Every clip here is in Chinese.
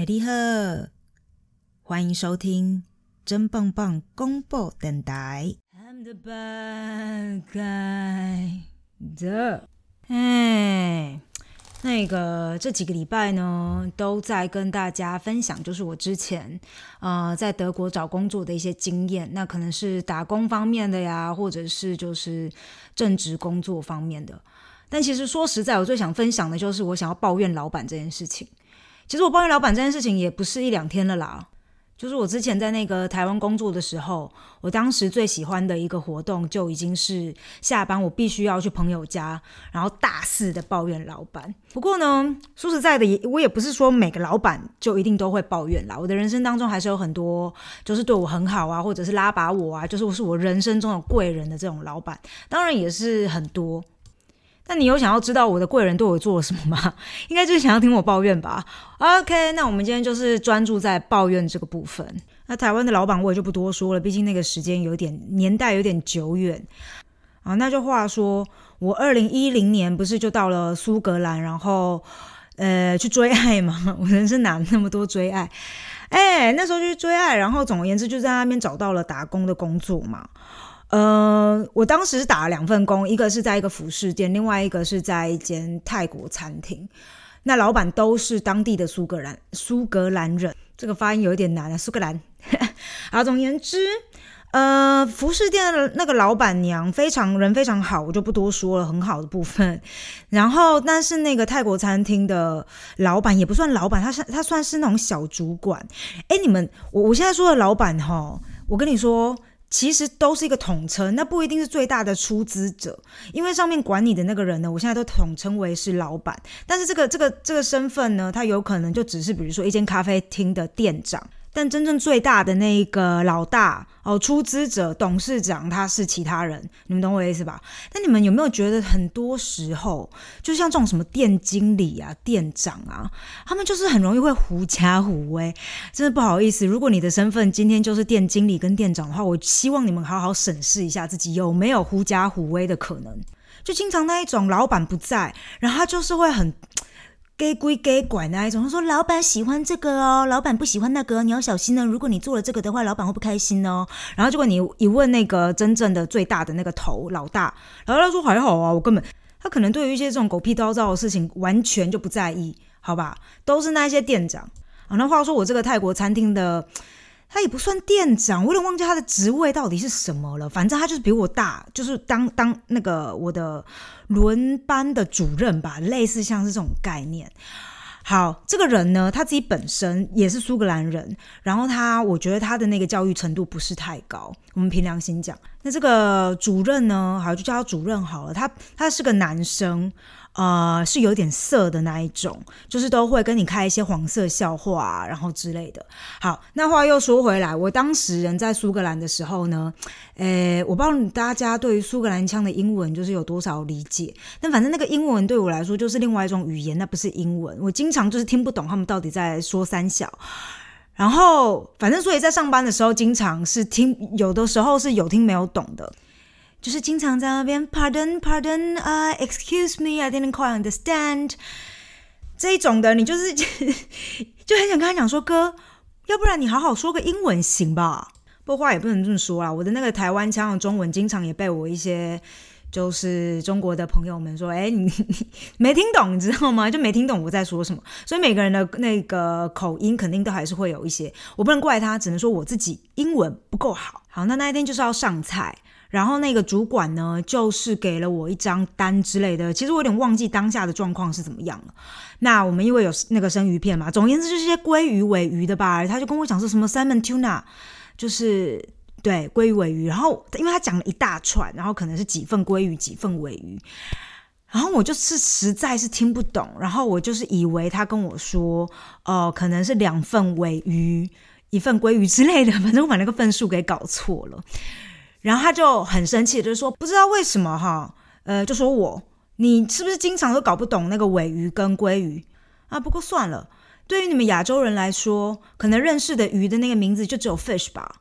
哎，你好，欢迎收听真棒棒公布电台。的，哎，那个这几个礼拜呢，都在跟大家分享，就是我之前呃在德国找工作的一些经验。那可能是打工方面的呀，或者是就是正职工作方面的。但其实说实在，我最想分享的就是我想要抱怨老板这件事情。其实我抱怨老板这件事情也不是一两天了啦，就是我之前在那个台湾工作的时候，我当时最喜欢的一个活动就已经是下班我必须要去朋友家，然后大肆的抱怨老板。不过呢，说实在的，也我也不是说每个老板就一定都会抱怨啦。我的人生当中还是有很多就是对我很好啊，或者是拉拔我啊，就是我是我人生中的贵人的这种老板，当然也是很多。那你有想要知道我的贵人对我做了什么吗？应该就是想要听我抱怨吧。OK，那我们今天就是专注在抱怨这个部分。那台湾的老板我也就不多说了，毕竟那个时间有点年代有点久远啊。那就话说，我二零一零年不是就到了苏格兰，然后呃去追爱嘛？我人生哪那么多追爱？哎，那时候就去追爱，然后总而言之就在那边找到了打工的工作嘛。呃，我当时是打了两份工，一个是在一个服饰店，另外一个是在一间泰国餐厅。那老板都是当地的苏格兰苏格兰人，这个发音有点难啊，苏格兰。啊，总而言之，呃，服饰店的那个老板娘非常人非常好，我就不多说了，很好的部分。然后，但是那个泰国餐厅的老板也不算老板，他是他算是那种小主管。哎，你们，我我现在说的老板哈，我跟你说。其实都是一个统称，那不一定是最大的出资者，因为上面管你的那个人呢，我现在都统称为是老板。但是这个这个这个身份呢，他有可能就只是比如说一间咖啡厅的店长。但真正最大的那一个老大哦，出资者、董事长，他是其他人，你们懂我意思吧？那你们有没有觉得很多时候，就像这种什么店经理啊、店长啊，他们就是很容易会狐假虎威？真的不好意思，如果你的身份今天就是店经理跟店长的话，我希望你们好好审视一下自己有没有狐假虎威的可能。就经常那一种老板不在，然后他就是会很。给归给管那一种，他说老板喜欢这个哦，老板不喜欢那个，你要小心呢。如果你做了这个的话，老板会不开心哦。然后结果你一问那个真正的最大的那个头老大，然后他说还好啊，我根本他可能对于一些这种狗屁叨叨的事情完全就不在意，好吧？都是那一些店长啊。那话说我这个泰国餐厅的。他也不算店长，我有点忘记他的职位到底是什么了。反正他就是比我大，就是当当那个我的轮班的主任吧，类似像是这种概念。好，这个人呢，他自己本身也是苏格兰人，然后他我觉得他的那个教育程度不是太高。我们凭良心讲，那这个主任呢，好就叫他主任好了。他他是个男生。呃，是有点色的那一种，就是都会跟你开一些黄色笑话，然后之类的。好，那话又说回来，我当时人在苏格兰的时候呢，呃，我不知道大家对于苏格兰腔的英文就是有多少理解。但反正那个英文对我来说就是另外一种语言，那不是英文。我经常就是听不懂他们到底在说三小。然后反正所以在上班的时候，经常是听，有的时候是有听没有懂的。就是经常在那边，Pardon, Pardon, 啊，Excuse me, I didn't quite understand。这一种的，你就是 就很想跟他讲说，哥，要不然你好好说个英文行吧？不过话也不能这么说啊，我的那个台湾腔的中文，经常也被我一些就是中国的朋友们说，哎，你 你没听懂，你知道吗？就没听懂我在说什么。所以每个人的那个口音肯定都还是会有一些，我不能怪他，只能说我自己英文不够好。好，那那一天就是要上菜。然后那个主管呢，就是给了我一张单之类的。其实我有点忘记当下的状况是怎么样了。那我们因为有那个生鱼片嘛，总而言之就是些鲑鱼、尾鱼的吧。他就跟我讲说什么 salmon tuna，就是对鲑鱼、尾鱼。然后因为他讲了一大串，然后可能是几份鲑鱼、几份尾鱼。然后我就是实在是听不懂，然后我就是以为他跟我说，哦，可能是两份尾鱼、一份鲑鱼之类的。反正我把那个份数给搞错了。然后他就很生气，就是说不知道为什么哈，呃，就说我你是不是经常都搞不懂那个尾鱼跟鲑鱼啊？不过算了，对于你们亚洲人来说，可能认识的鱼的那个名字就只有 fish 吧。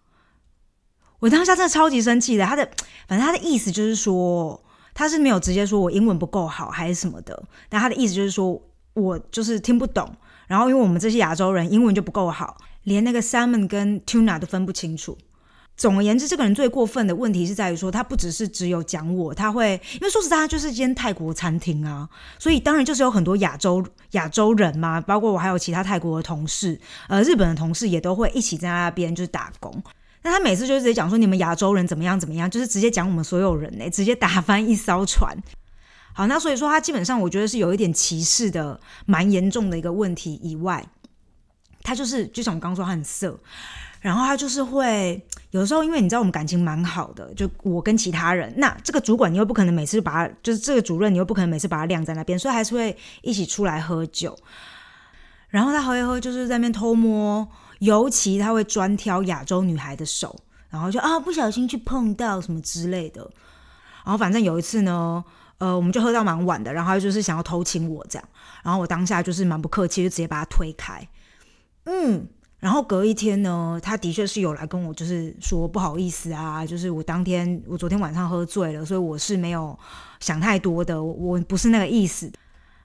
我当下真的超级生气的，他的反正他的意思就是说，他是没有直接说我英文不够好还是什么的，但他的意思就是说我就是听不懂。然后因为我们这些亚洲人英文就不够好，连那个 salmon 跟 tuna 都分不清楚。总而言之，这个人最过分的问题是在于说，他不只是只有讲我，他会因为说实在，他就是间泰国餐厅啊，所以当然就是有很多亚洲亚洲人嘛，包括我还有其他泰国的同事，呃，日本的同事也都会一起在那边就是打工。那他每次就直接讲说你们亚洲人怎么样怎么样，就是直接讲我们所有人呢，直接打翻一艘船。好，那所以说他基本上我觉得是有一点歧视的，蛮严重的一个问题以外，他就是就像我刚刚说他很色。然后他就是会有时候，因为你知道我们感情蛮好的，就我跟其他人，那这个主管你又不可能每次把他，就是这个主任你又不可能每次把他晾在那边，所以还是会一起出来喝酒。然后他喝一喝，就是在那边偷摸，尤其他会专挑亚洲女孩的手，然后就啊不小心去碰到什么之类的。然后反正有一次呢，呃，我们就喝到蛮晚的，然后就是想要偷亲我这样，然后我当下就是蛮不客气，就直接把他推开，嗯。然后隔一天呢，他的确是有来跟我，就是说不好意思啊，就是我当天我昨天晚上喝醉了，所以我是没有想太多的，我不是那个意思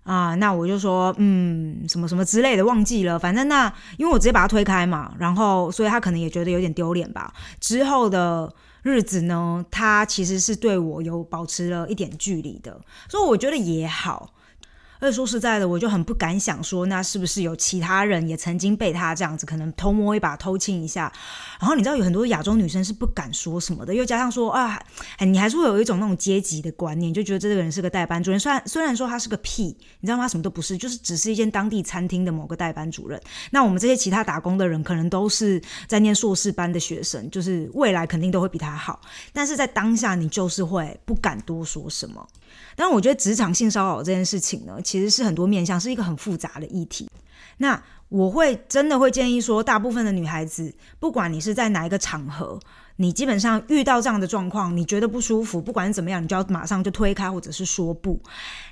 啊。那我就说嗯，什么什么之类的，忘记了。反正那因为我直接把他推开嘛，然后所以他可能也觉得有点丢脸吧。之后的日子呢，他其实是对我有保持了一点距离的，所以我觉得也好。而且说实在的，我就很不敢想说，那是不是有其他人也曾经被他这样子，可能偷摸一把、偷亲一下？然后你知道有很多亚洲女生是不敢说什么的，又加上说啊，哎你还是会有一种那种阶级的观念，就觉得这个人是个代班主任。虽然虽然说他是个屁，你知道吗？什么都不是，就是只是一间当地餐厅的某个代班主任。那我们这些其他打工的人，可能都是在念硕士班的学生，就是未来肯定都会比他好。但是在当下，你就是会不敢多说什么。但我觉得职场性骚扰这件事情呢，其实是很多面向，是一个很复杂的议题。那我会真的会建议说，大部分的女孩子，不管你是在哪一个场合。你基本上遇到这样的状况，你觉得不舒服，不管怎么样，你就要马上就推开或者是说不。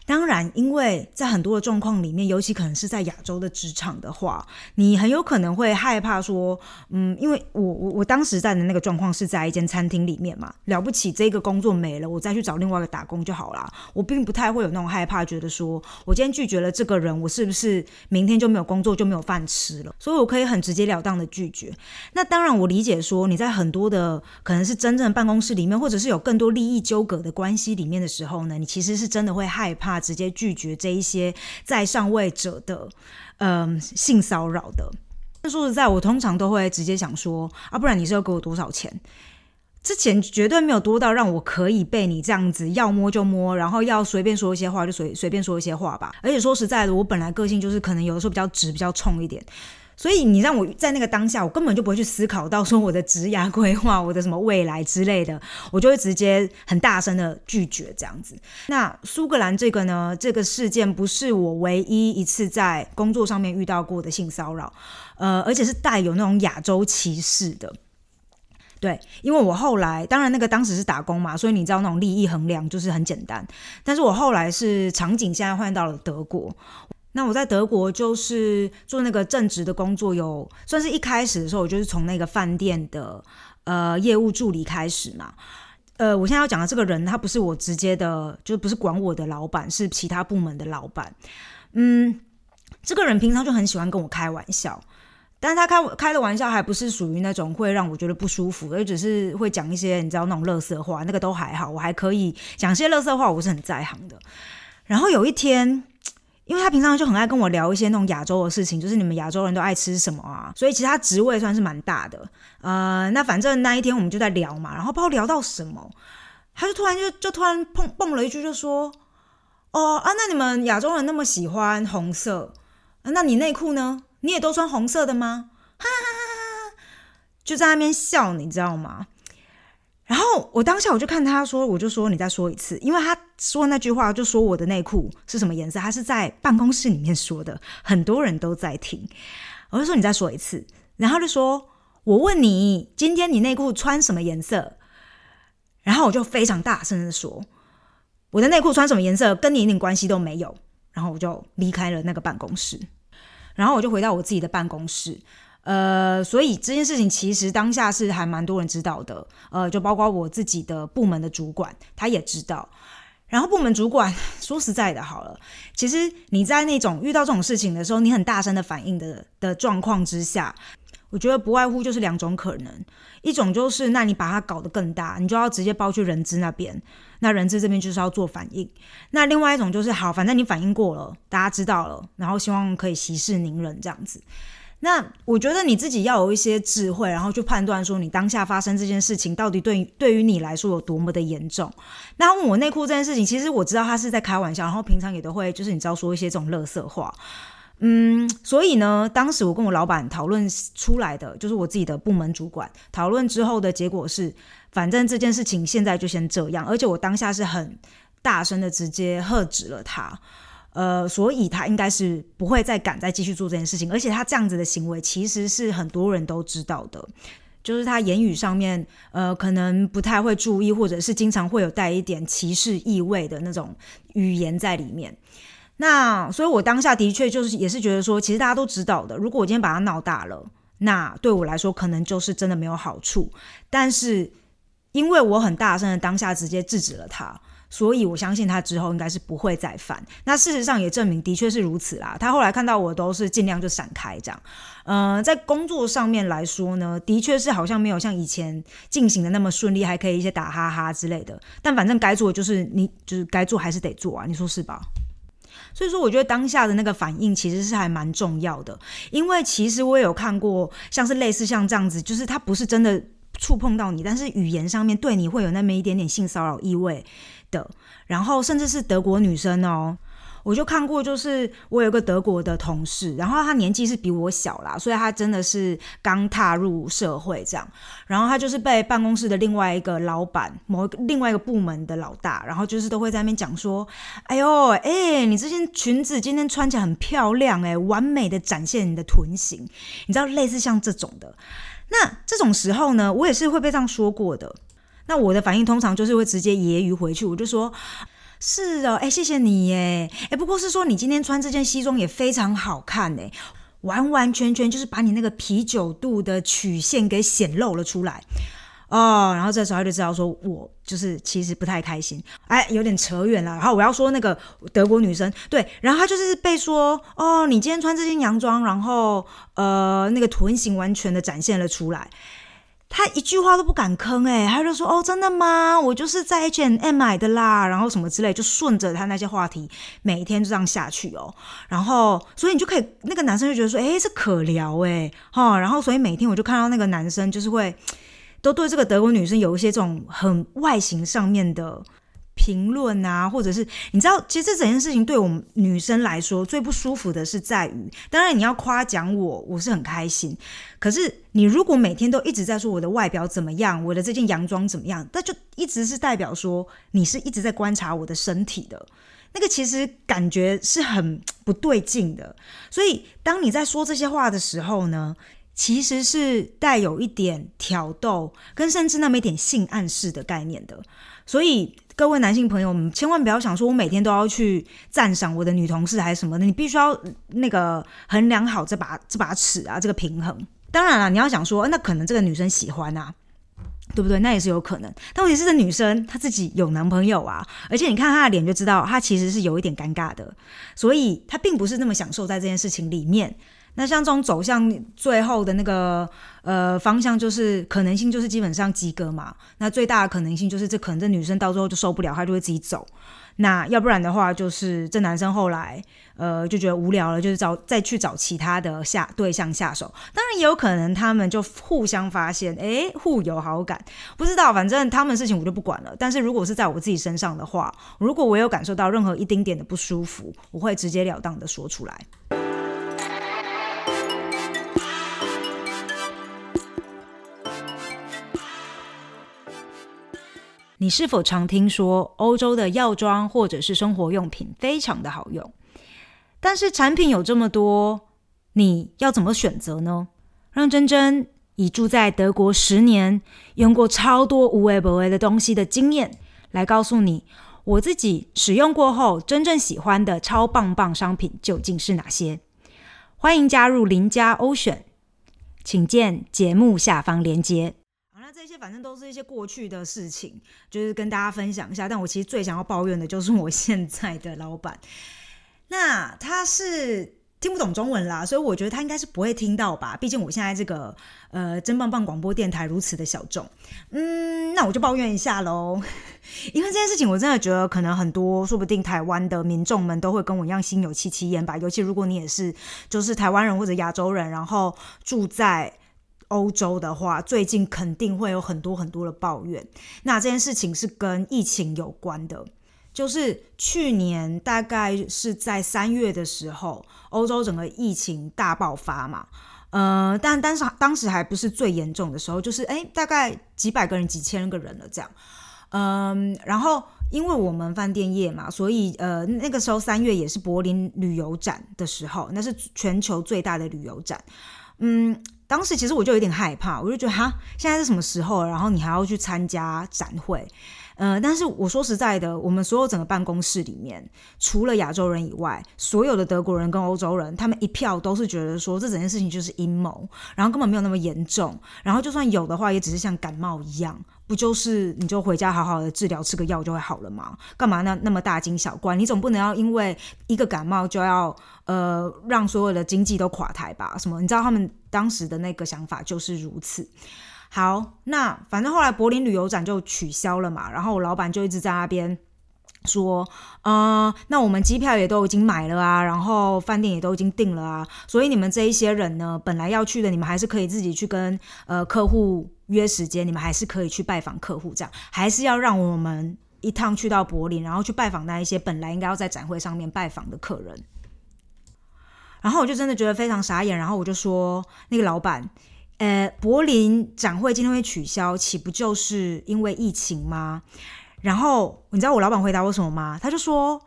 当然，因为在很多的状况里面，尤其可能是在亚洲的职场的话，你很有可能会害怕说，嗯，因为我我我当时在的那个状况是在一间餐厅里面嘛，了不起这个工作没了，我再去找另外一个打工就好啦。我并不太会有那种害怕，觉得说我今天拒绝了这个人，我是不是明天就没有工作就没有饭吃了？所以我可以很直截了当的拒绝。那当然，我理解说你在很多的。可能是真正办公室里面，或者是有更多利益纠葛的关系里面的时候呢，你其实是真的会害怕直接拒绝这一些在上位者的嗯性骚扰的。那说实在，我通常都会直接想说啊，不然你是要给我多少钱？这钱绝对没有多到让我可以被你这样子要摸就摸，然后要随便说一些话就随随便说一些话吧。而且说实在的，我本来个性就是可能有的时候比较直、比较冲一点。所以你让我在那个当下，我根本就不会去思考到说我的职涯规划、我的什么未来之类的，我就会直接很大声的拒绝这样子。那苏格兰这个呢，这个事件不是我唯一一次在工作上面遇到过的性骚扰，呃，而且是带有那种亚洲歧视的。对，因为我后来当然那个当时是打工嘛，所以你知道那种利益衡量就是很简单。但是我后来是场景现在换到了德国。那我在德国就是做那个正职的工作，有算是一开始的时候，我就是从那个饭店的呃业务助理开始嘛。呃，我现在要讲的这个人，他不是我直接的，就不是管我的老板，是其他部门的老板。嗯，这个人平常就很喜欢跟我开玩笑，但是他开开的玩笑还不是属于那种会让我觉得不舒服，而只是会讲一些你知道那种乐色话，那个都还好，我还可以讲些乐色话，我是很在行的。然后有一天。因为他平常就很爱跟我聊一些那种亚洲的事情，就是你们亚洲人都爱吃什么啊，所以其实他职位算是蛮大的。呃，那反正那一天我们就在聊嘛，然后不知道聊到什么，他就突然就就突然蹦蹦了一句，就说：“哦啊，那你们亚洲人那么喜欢红色，那你内裤呢？你也都穿红色的吗？”哈哈哈哈哈就在那边笑，你知道吗？然后我当下我就看他说，我就说你再说一次，因为他说那句话就说我的内裤是什么颜色，他是在办公室里面说的，很多人都在听。我就说你再说一次，然后就说我问你今天你内裤穿什么颜色，然后我就非常大声的说我的内裤穿什么颜色？跟你一点关系都没有，然后我就离开了那个办公室，然后我就回到我自己的办公室。呃，所以这件事情其实当下是还蛮多人知道的，呃，就包括我自己的部门的主管，他也知道。然后部门主管 说实在的，好了，其实你在那种遇到这种事情的时候，你很大声的反应的的状况之下，我觉得不外乎就是两种可能，一种就是那你把它搞得更大，你就要直接包去人资那边，那人资这边就是要做反应；那另外一种就是好，反正你反应过了，大家知道了，然后希望可以息事宁人这样子。那我觉得你自己要有一些智慧，然后去判断说你当下发生这件事情到底对对于你来说有多么的严重。那问我内裤这件事情，其实我知道他是在开玩笑，然后平常也都会就是你知道说一些这种乐色话。嗯，所以呢，当时我跟我老板讨论出来的，就是我自己的部门主管讨论之后的结果是，反正这件事情现在就先这样，而且我当下是很大声的直接喝止了他。呃，所以他应该是不会再敢再继续做这件事情，而且他这样子的行为其实是很多人都知道的，就是他言语上面呃可能不太会注意，或者是经常会有带一点歧视意味的那种语言在里面。那所以我当下的确就是也是觉得说，其实大家都知道的，如果我今天把他闹大了，那对我来说可能就是真的没有好处。但是因为我很大声的当下直接制止了他。所以，我相信他之后应该是不会再犯。那事实上也证明，的确是如此啦。他后来看到我都是尽量就闪开这样。呃，在工作上面来说呢，的确是好像没有像以前进行的那么顺利，还可以一些打哈哈之类的。但反正该做就是你就是该做还是得做啊，你说是吧？所以说，我觉得当下的那个反应其实是还蛮重要的。因为其实我也有看过，像是类似像这样子，就是他不是真的触碰到你，但是语言上面对你会有那么一点点性骚扰意味。的，然后甚至是德国女生哦，我就看过，就是我有个德国的同事，然后她年纪是比我小啦，所以她真的是刚踏入社会这样，然后她就是被办公室的另外一个老板，某另外一个部门的老大，然后就是都会在那边讲说，哎呦，哎，你这件裙子今天穿起来很漂亮，哎，完美的展现你的臀型，你知道类似像这种的，那这种时候呢，我也是会被这样说过的。那我的反应通常就是会直接揶揄回去，我就说：“是哦，哎，谢谢你耶，哎，不过是说你今天穿这件西装也非常好看哎，完完全全就是把你那个啤酒肚的曲线给显露了出来哦。”然后这时候他就知道说我就是其实不太开心，哎，有点扯远了。然后我要说那个德国女生对，然后她就是被说：“哦，你今天穿这件洋装，然后呃，那个臀型完全的展现了出来。”他一句话都不敢吭，哎，他就说：“哦，真的吗？我就是在 H&M 买的啦，然后什么之类，就顺着他那些话题，每一天就这样下去哦。然后，所以你就可以，那个男生就觉得说：，哎，这可聊，哎，哈。然后，所以每天我就看到那个男生，就是会都对这个德国女生有一些这种很外形上面的。”评论啊，或者是你知道，其实这整件事情对我们女生来说最不舒服的是在于，当然你要夸奖我，我是很开心。可是你如果每天都一直在说我的外表怎么样，我的这件洋装怎么样，那就一直是代表说你是一直在观察我的身体的，那个其实感觉是很不对劲的。所以当你在说这些话的时候呢，其实是带有一点挑逗，跟甚至那么一点性暗示的概念的。所以各位男性朋友们，千万不要想说，我每天都要去赞赏我的女同事还是什么的。你必须要那个衡量好这把这把尺啊，这个平衡。当然了，你要想说，那可能这个女生喜欢啊，对不对？那也是有可能。但问题是，这女生她自己有男朋友啊，而且你看她的脸就知道，她其实是有一点尴尬的，所以她并不是那么享受在这件事情里面。那像这种走向最后的那个呃方向，就是可能性就是基本上及格嘛。那最大的可能性就是这可能这女生到最后就受不了，她就会自己走。那要不然的话，就是这男生后来呃就觉得无聊了，就是找再去找其他的下对象下手。当然也有可能他们就互相发现，哎，互有好感。不知道，反正他们事情我就不管了。但是如果是在我自己身上的话，如果我有感受到任何一丁点的不舒服，我会直截了当的说出来。你是否常听说欧洲的药妆或者是生活用品非常的好用？但是产品有这么多，你要怎么选择呢？让珍珍以住在德国十年、用过超多无为不为的东西的经验，来告诉你我自己使用过后真正喜欢的超棒棒商品究竟是哪些。欢迎加入邻家欧选，请见节目下方链接。这些反正都是一些过去的事情，就是跟大家分享一下。但我其实最想要抱怨的就是我现在的老板，那他是。听不懂中文啦，所以我觉得他应该是不会听到吧。毕竟我现在这个呃真棒棒广播电台如此的小众，嗯，那我就抱怨一下喽。因为这件事情，我真的觉得可能很多，说不定台湾的民众们都会跟我一样心有戚戚焉吧。尤其如果你也是就是台湾人或者亚洲人，然后住在欧洲的话，最近肯定会有很多很多的抱怨。那这件事情是跟疫情有关的。就是去年大概是在三月的时候，欧洲整个疫情大爆发嘛，呃，但但是当时还不是最严重的时候，就是哎，大概几百个人、几千个人了这样，嗯，然后因为我们饭店业嘛，所以呃那个时候三月也是柏林旅游展的时候，那是全球最大的旅游展，嗯，当时其实我就有点害怕，我就觉得哈，现在是什么时候？然后你还要去参加展会。呃，但是我说实在的，我们所有整个办公室里面，除了亚洲人以外，所有的德国人跟欧洲人，他们一票都是觉得说这整件事情就是阴谋，然后根本没有那么严重，然后就算有的话，也只是像感冒一样，不就是你就回家好好的治疗，吃个药就会好了吗？干嘛那那么大惊小怪？你总不能要因为一个感冒就要呃让所有的经济都垮台吧？什么？你知道他们当时的那个想法就是如此。好，那反正后来柏林旅游展就取消了嘛，然后我老板就一直在那边说，呃，那我们机票也都已经买了啊，然后饭店也都已经订了啊，所以你们这一些人呢，本来要去的，你们还是可以自己去跟呃客户约时间，你们还是可以去拜访客户，这样还是要让我们一趟去到柏林，然后去拜访那一些本来应该要在展会上面拜访的客人，然后我就真的觉得非常傻眼，然后我就说那个老板。呃，柏林展会今天会取消，岂不就是因为疫情吗？然后你知道我老板回答我什么吗？他就说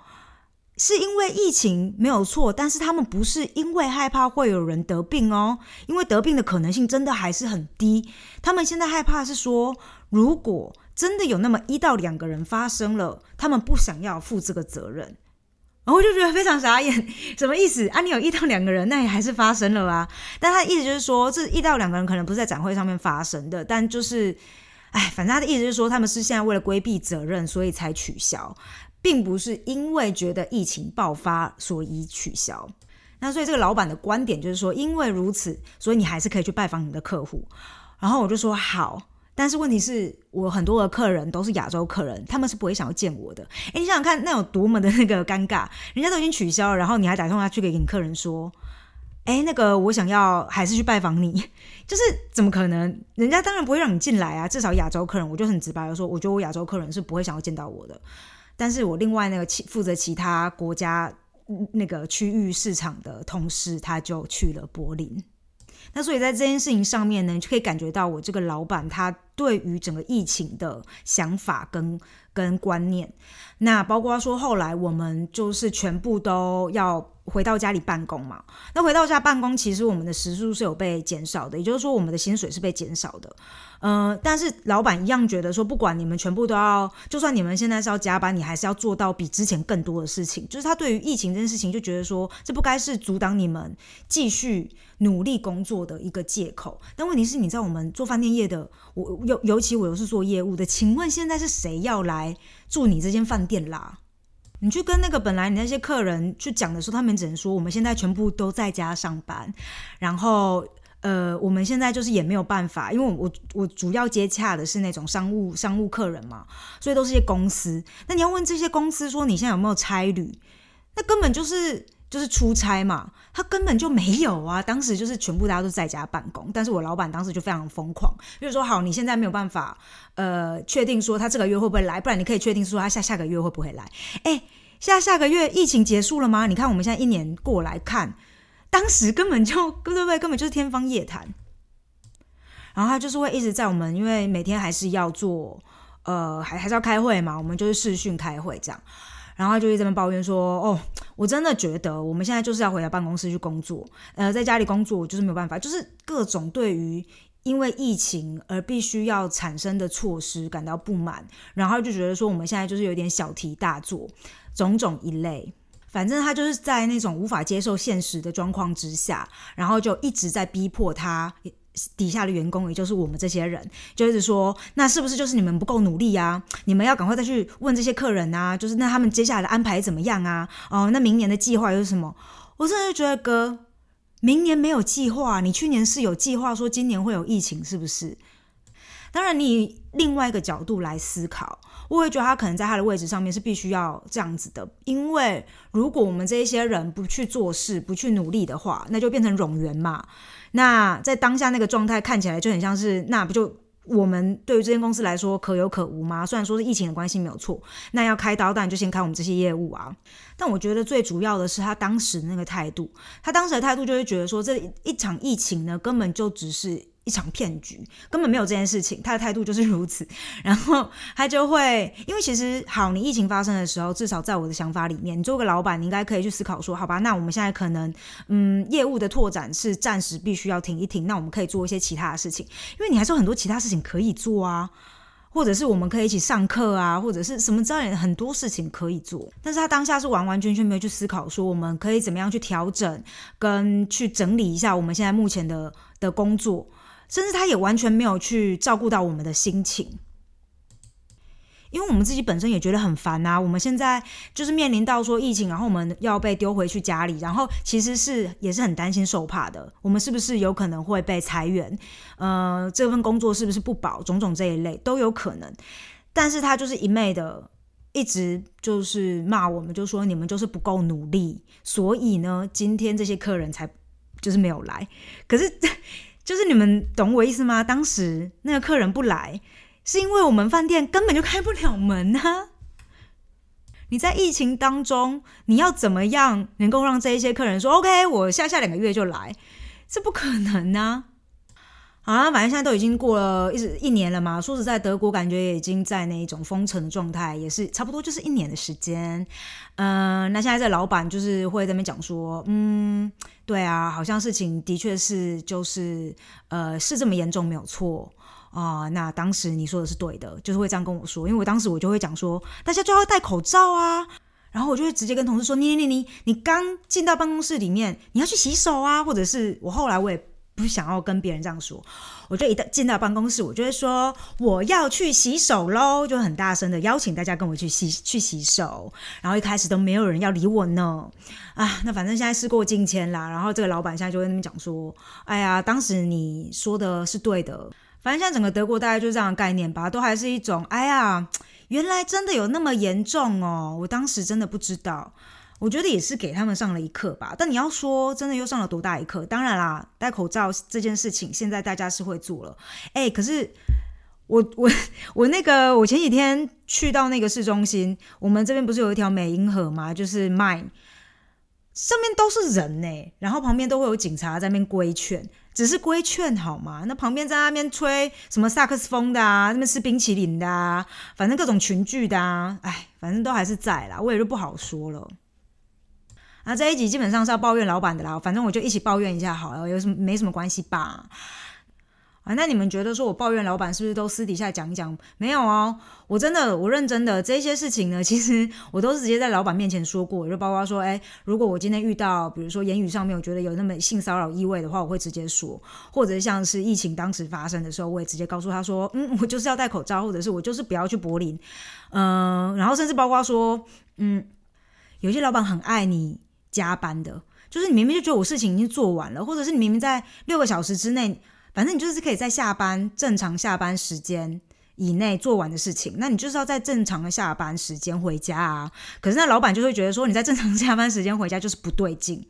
是因为疫情没有错，但是他们不是因为害怕会有人得病哦，因为得病的可能性真的还是很低。他们现在害怕是说，如果真的有那么一到两个人发生了，他们不想要负这个责任。然后我就觉得非常傻眼，什么意思啊？你有一到两个人，那也还是发生了啊。但他的意思就是说，这一到两个人可能不是在展会上面发生的，但就是，哎，反正他的意思是说，他们是现在为了规避责任，所以才取消，并不是因为觉得疫情爆发所以取消。那所以这个老板的观点就是说，因为如此，所以你还是可以去拜访你的客户。然后我就说好。但是问题是我很多的客人都是亚洲客人，他们是不会想要见我的。诶，你想想看，那有多么的那个尴尬，人家都已经取消了，然后你还打电话去给你客人说，诶，那个我想要还是去拜访你，就是怎么可能？人家当然不会让你进来啊。至少亚洲客人，我就很直白的说，我觉得我亚洲客人是不会想要见到我的。但是我另外那个其负责其他国家那个区域市场的同事，他就去了柏林。那所以在这件事情上面呢，你就可以感觉到我这个老板他对于整个疫情的想法跟跟观念。那包括说后来我们就是全部都要。回到家里办公嘛，那回到家办公，其实我们的时数是有被减少的，也就是说我们的薪水是被减少的。嗯，但是老板一样觉得说，不管你们全部都要，就算你们现在是要加班，你还是要做到比之前更多的事情。就是他对于疫情这件事情，就觉得说，这不该是阻挡你们继续努力工作的一个借口。但问题是，你知道我们做饭店业的，我尤尤其我又是做业务的，请问现在是谁要来住你这间饭店啦？你去跟那个本来你那些客人去讲的时候，他们只能说我们现在全部都在家上班，然后呃，我们现在就是也没有办法，因为我我主要接洽的是那种商务商务客人嘛，所以都是些公司。那你要问这些公司说你现在有没有差旅？那根本就是就是出差嘛，他根本就没有啊。当时就是全部大家都在家办公，但是我老板当时就非常疯狂，就是说好，你现在没有办法呃确定说他这个月会不会来，不然你可以确定说他下下个月会不会来，哎。下下个月疫情结束了吗？你看我们现在一年过来看，当时根本就对不对？根本就是天方夜谭。然后他就是会一直在我们，因为每天还是要做，呃，还还是要开会嘛，我们就是视讯开会这样。然后就一直在抱怨说：“哦，我真的觉得我们现在就是要回到办公室去工作，呃，在家里工作就是没有办法，就是各种对于因为疫情而必须要产生的措施感到不满，然后就觉得说我们现在就是有点小题大做。”种种一类，反正他就是在那种无法接受现实的状况之下，然后就一直在逼迫他底下的员工，也就是我们这些人，就是说，那是不是就是你们不够努力啊？你们要赶快再去问这些客人啊，就是那他们接下来的安排怎么样啊？哦，那明年的计划又是什么？我真的觉得哥，明年没有计划，你去年是有计划说今年会有疫情，是不是？当然，你另外一个角度来思考，我会觉得他可能在他的位置上面是必须要这样子的，因为如果我们这一些人不去做事、不去努力的话，那就变成冗员嘛。那在当下那个状态看起来就很像是，那不就我们对于这间公司来说可有可无吗？虽然说是疫情的关系没有错，那要开刀当然就先开我们这些业务啊。但我觉得最主要的是他当时那个态度，他当时的态度就是觉得说这一场疫情呢根本就只是。一场骗局，根本没有这件事情。他的态度就是如此，然后他就会，因为其实好，你疫情发生的时候，至少在我的想法里面，你做个老板，你应该可以去思考说，好吧，那我们现在可能，嗯，业务的拓展是暂时必须要停一停，那我们可以做一些其他的事情，因为你还是有很多其他事情可以做啊，或者是我们可以一起上课啊，或者是什么之类很多事情可以做。但是他当下是完完全全没有去思考说，我们可以怎么样去调整跟去整理一下我们现在目前的的工作。甚至他也完全没有去照顾到我们的心情，因为我们自己本身也觉得很烦呐。我们现在就是面临到说疫情，然后我们要被丢回去家里，然后其实是也是很担心受怕的。我们是不是有可能会被裁员？呃，这份工作是不是不保？种种这一类都有可能。但是他就是一昧的一直就是骂我们，就说你们就是不够努力，所以呢，今天这些客人才就是没有来。可是。就是你们懂我意思吗？当时那个客人不来，是因为我们饭店根本就开不了门呢。你在疫情当中，你要怎么样能够让这一些客人说 “OK”？我下下两个月就来，这不可能啊！啊，反正现在都已经过了一一年了嘛。说实在，德国感觉也已经在那一种封城的状态，也是差不多就是一年的时间。嗯，那现在这老板就是会在那边讲说，嗯，对啊，好像事情的确是就是呃是这么严重，没有错啊。那当时你说的是对的，就是会这样跟我说，因为我当时我就会讲说，大家就要戴口罩啊。然后我就会直接跟同事说，你你你你刚进到办公室里面，你要去洗手啊，或者是我后来我也。不想要跟别人这样说，我就一到进到办公室，我就会说我要去洗手喽，就很大声的邀请大家跟我去洗去洗手。然后一开始都没有人要理我呢，啊，那反正现在事过境迁啦。然后这个老板现在就跟他们讲说，哎呀，当时你说的是对的。反正现在整个德国大概就是这样的概念吧，都还是一种，哎呀，原来真的有那么严重哦，我当时真的不知道。我觉得也是给他们上了一课吧，但你要说真的又上了多大一课？当然啦，戴口罩这件事情现在大家是会做了，哎，可是我 我我那个我前几天去到那个市中心，我们这边不是有一条美银河吗？就是 Mine 上面都是人呢，然后旁边都会有警察在那边规劝，只是规劝好吗？那旁边在那边吹什么萨克斯风的啊，那边吃冰淇淋的啊，反正各种群聚的啊，哎，反正都还是在啦，我也就不好说了。那这一集基本上是要抱怨老板的啦，反正我就一起抱怨一下好了，有什么没什么关系吧？啊，那你们觉得说我抱怨老板是不是都私底下讲一讲？没有哦，我真的我认真的这些事情呢，其实我都是直接在老板面前说过，就包括说，哎，如果我今天遇到，比如说言语上面我觉得有那么性骚扰意味的话，我会直接说，或者像是疫情当时发生的时候，我也直接告诉他说，嗯，我就是要戴口罩，或者是我就是不要去柏林，嗯，然后甚至包括说，嗯，有些老板很爱你。加班的，就是你明明就觉得我事情已经做完了，或者是你明明在六个小时之内，反正你就是可以在下班正常下班时间以内做完的事情，那你就是要在正常的下班时间回家啊。可是那老板就会觉得说你在正常下班时间回家就是不对劲，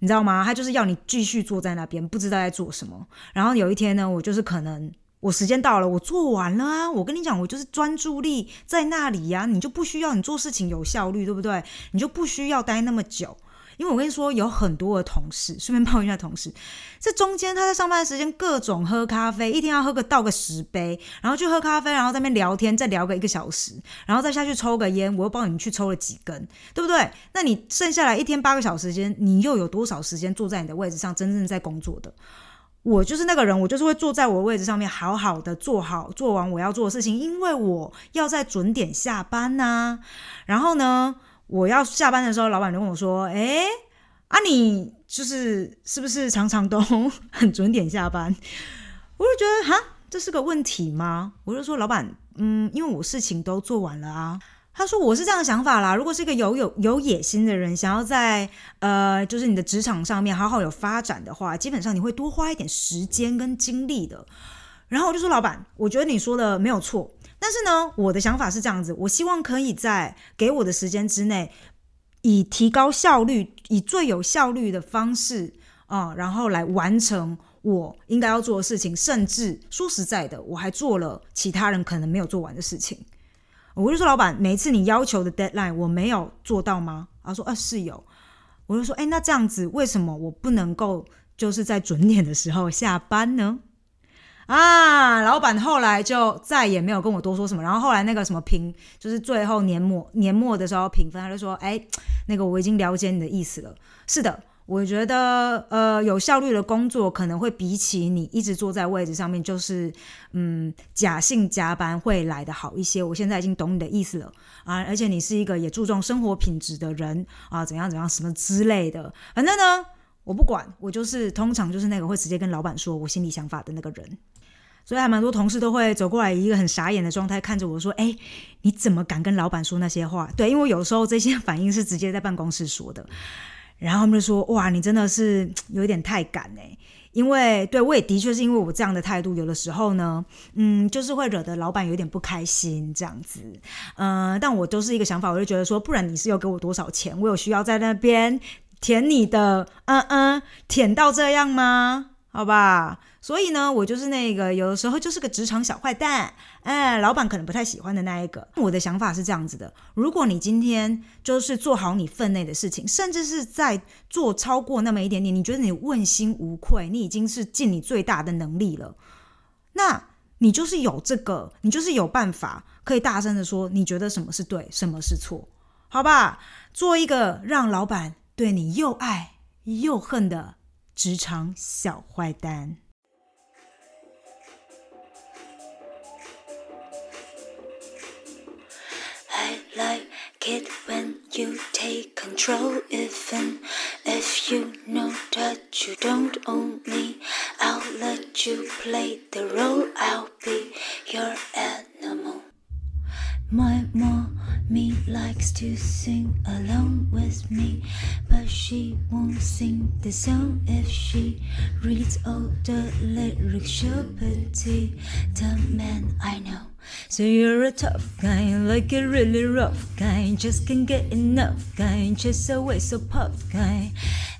你知道吗？他就是要你继续坐在那边，不知道在做什么。然后有一天呢，我就是可能我时间到了，我做完了啊。我跟你讲，我就是专注力在那里呀，你就不需要你做事情有效率，对不对？你就不需要待那么久。因为我跟你说，有很多的同事，顺便抱怨一下同事，这中间他在上班时间各种喝咖啡，一天要喝个倒个十杯，然后去喝咖啡，然后在那边聊天，再聊个一个小时，然后再下去抽个烟，我又帮你去抽了几根，对不对？那你剩下来一天八个小时间，你又有多少时间坐在你的位置上真正在工作的？我就是那个人，我就是会坐在我的位置上面，好好的做好做完我要做的事情，因为我要在准点下班呐。然后呢？我要下班的时候，老板就跟我说：“哎，啊，你就是是不是常常都很准点下班？我就觉得哈，这是个问题吗？我就说老板，嗯，因为我事情都做完了啊。他说我是这样的想法啦，如果是一个有有有野心的人，想要在呃，就是你的职场上面好好有发展的话，基本上你会多花一点时间跟精力的。然后我就说老板，我觉得你说的没有错，但是呢，我的想法是这样子，我希望可以在给我的时间之内。以提高效率，以最有效率的方式啊，然后来完成我应该要做的事情。甚至说实在的，我还做了其他人可能没有做完的事情。我就说，老板，每一次你要求的 deadline 我没有做到吗？他说，啊，是有。我就说，哎，那这样子，为什么我不能够就是在准点的时候下班呢？啊，老板后来就再也没有跟我多说什么。然后后来那个什么评，就是最后年末年末的时候评分，他就说：“哎，那个我已经了解你的意思了。是的，我觉得呃有效率的工作可能会比起你一直坐在位置上面，就是嗯假性加班会来的好一些。我现在已经懂你的意思了啊，而且你是一个也注重生活品质的人啊，怎样怎样什么之类的。反正呢，我不管，我就是通常就是那个会直接跟老板说我心里想法的那个人。”所以还蛮多同事都会走过来，一个很傻眼的状态看着我说：“哎，你怎么敢跟老板说那些话？”对，因为有时候这些反应是直接在办公室说的，然后他们就说：“哇，你真的是有一点太敢哎！”因为对我也的确是因为我这样的态度，有的时候呢，嗯，就是会惹得老板有点不开心这样子。嗯，但我都是一个想法，我就觉得说，不然你是要给我多少钱？我有需要在那边舔你的，嗯嗯，舔到这样吗？好吧。所以呢，我就是那个有的时候就是个职场小坏蛋，哎，老板可能不太喜欢的那一个。我的想法是这样子的：如果你今天就是做好你分内的事情，甚至是在做超过那么一点点，你觉得你问心无愧，你已经是尽你最大的能力了，那你就是有这个，你就是有办法可以大声的说，你觉得什么是对，什么是错，好吧？做一个让老板对你又爱又恨的职场小坏蛋。Like it when you take control. Even if you know that you don't own me i'll let you play the role. I'll be your animal. My mommy likes to sing along with me but she won't sing the song. If she reads all the lyrics she'll pity the man i know so you're a tough guy, like a really rough guy, just can't get enough guy, just always so puff guy.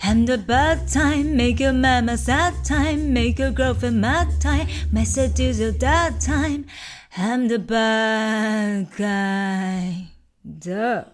And the bad time, make your mama sad time, make your girlfriend mad time, my seducer that time. I'm the bad guy. Duh.